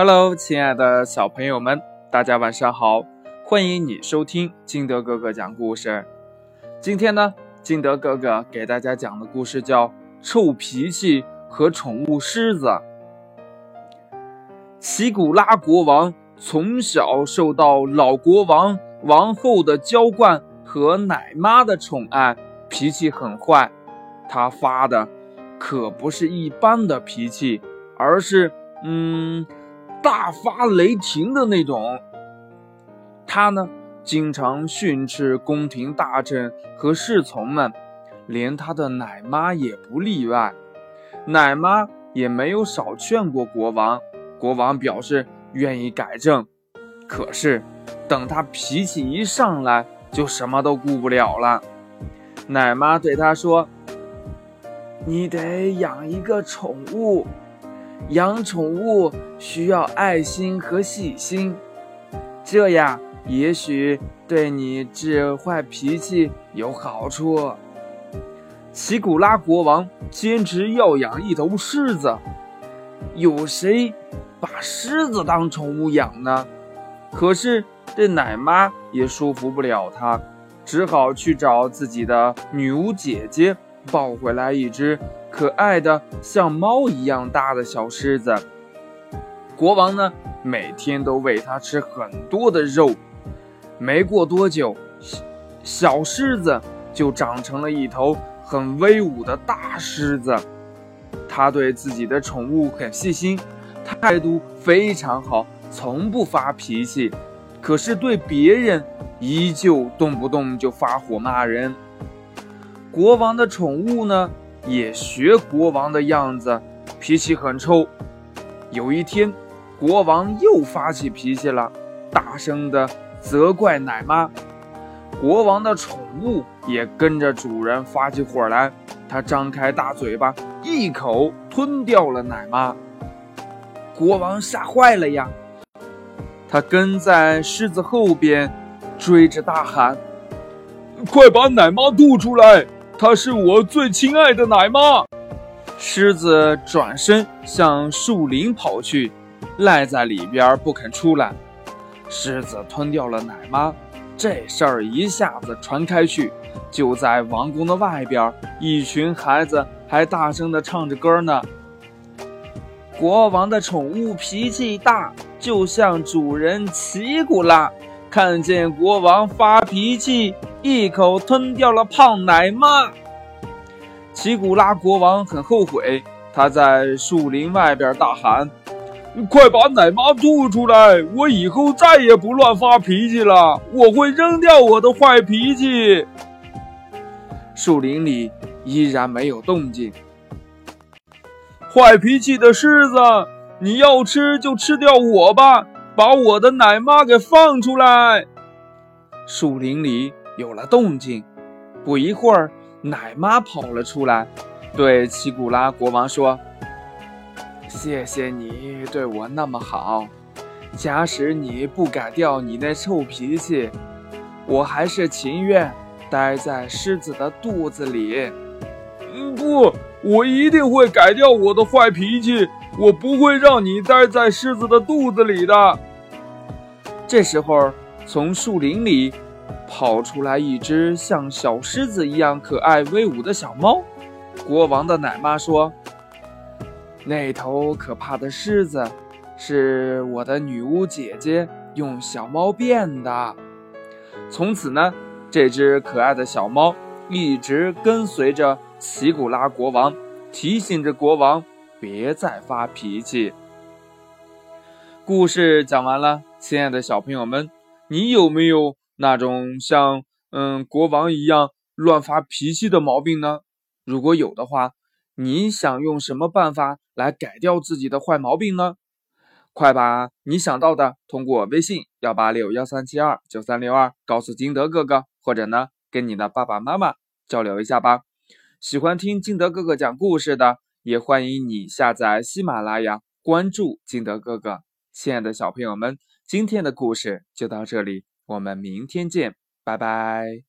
Hello，亲爱的小朋友们，大家晚上好！欢迎你收听金德哥哥讲故事。今天呢，金德哥哥给大家讲的故事叫《臭脾气和宠物狮子》。奇古拉国王从小受到老国王、王后的娇惯和奶妈的宠爱，脾气很坏。他发的可不是一般的脾气，而是嗯。大发雷霆的那种。他呢，经常训斥宫廷大臣和侍从们，连他的奶妈也不例外。奶妈也没有少劝过国王，国王表示愿意改正。可是，等他脾气一上来，就什么都顾不了了。奶妈对他说：“你得养一个宠物。”养宠物需要爱心和细心，这样也许对你治坏脾气有好处。奇古拉国王坚持要养一头狮子，有谁把狮子当宠物养呢？可是这奶妈也说服不了他，只好去找自己的女巫姐姐，抱回来一只。可爱的像猫一样大的小狮子，国王呢每天都喂它吃很多的肉。没过多久，小狮子就长成了一头很威武的大狮子。他对自己的宠物很细心，态度非常好，从不发脾气。可是对别人依旧动不动就发火骂人。国王的宠物呢？也学国王的样子，脾气很臭。有一天，国王又发起脾气了，大声的责怪奶妈。国王的宠物也跟着主人发起火来，它张开大嘴巴，一口吞掉了奶妈。国王吓坏了呀，他跟在狮子后边，追着大喊：“快把奶妈吐出来！”她是我最亲爱的奶妈。狮子转身向树林跑去，赖在里边不肯出来。狮子吞掉了奶妈，这事儿一下子传开去。就在王宫的外边，一群孩子还大声地唱着歌呢。国王的宠物脾气大，就像主人奇古拉。看见国王发脾气。一口吞掉了胖奶妈。奇古拉国王很后悔，他在树林外边大喊：“快把奶妈吐出来！我以后再也不乱发脾气了，我会扔掉我的坏脾气。”树林里依然没有动静。坏脾气的狮子，你要吃就吃掉我吧，把我的奶妈给放出来。树林里。有了动静，不一会儿，奶妈跑了出来，对奇古拉国王说：“谢谢你对我那么好，假使你不改掉你那臭脾气，我还是情愿待在狮子的肚子里。”“嗯，不，我一定会改掉我的坏脾气，我不会让你待在狮子的肚子里的。”这时候，从树林里。跑出来一只像小狮子一样可爱威武的小猫。国王的奶妈说：“那头可怕的狮子是我的女巫姐姐用小猫变的。”从此呢，这只可爱的小猫一直跟随着奇古拉国王，提醒着国王别再发脾气。故事讲完了，亲爱的小朋友们，你有没有？那种像嗯国王一样乱发脾气的毛病呢？如果有的话，你想用什么办法来改掉自己的坏毛病呢？快把你想到的通过微信幺八六幺三七二九三六二告诉金德哥哥，或者呢跟你的爸爸妈妈交流一下吧。喜欢听金德哥哥讲故事的，也欢迎你下载喜马拉雅，关注金德哥哥。亲爱的小朋友们，今天的故事就到这里。我们明天见，拜拜。